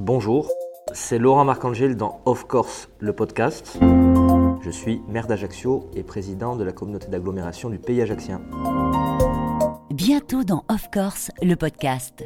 Bonjour, c'est Laurent Marcangel dans Of Course, le podcast. Je suis maire d'Ajaccio et président de la communauté d'agglomération du pays ajaccien. Bientôt dans Of Course, le podcast.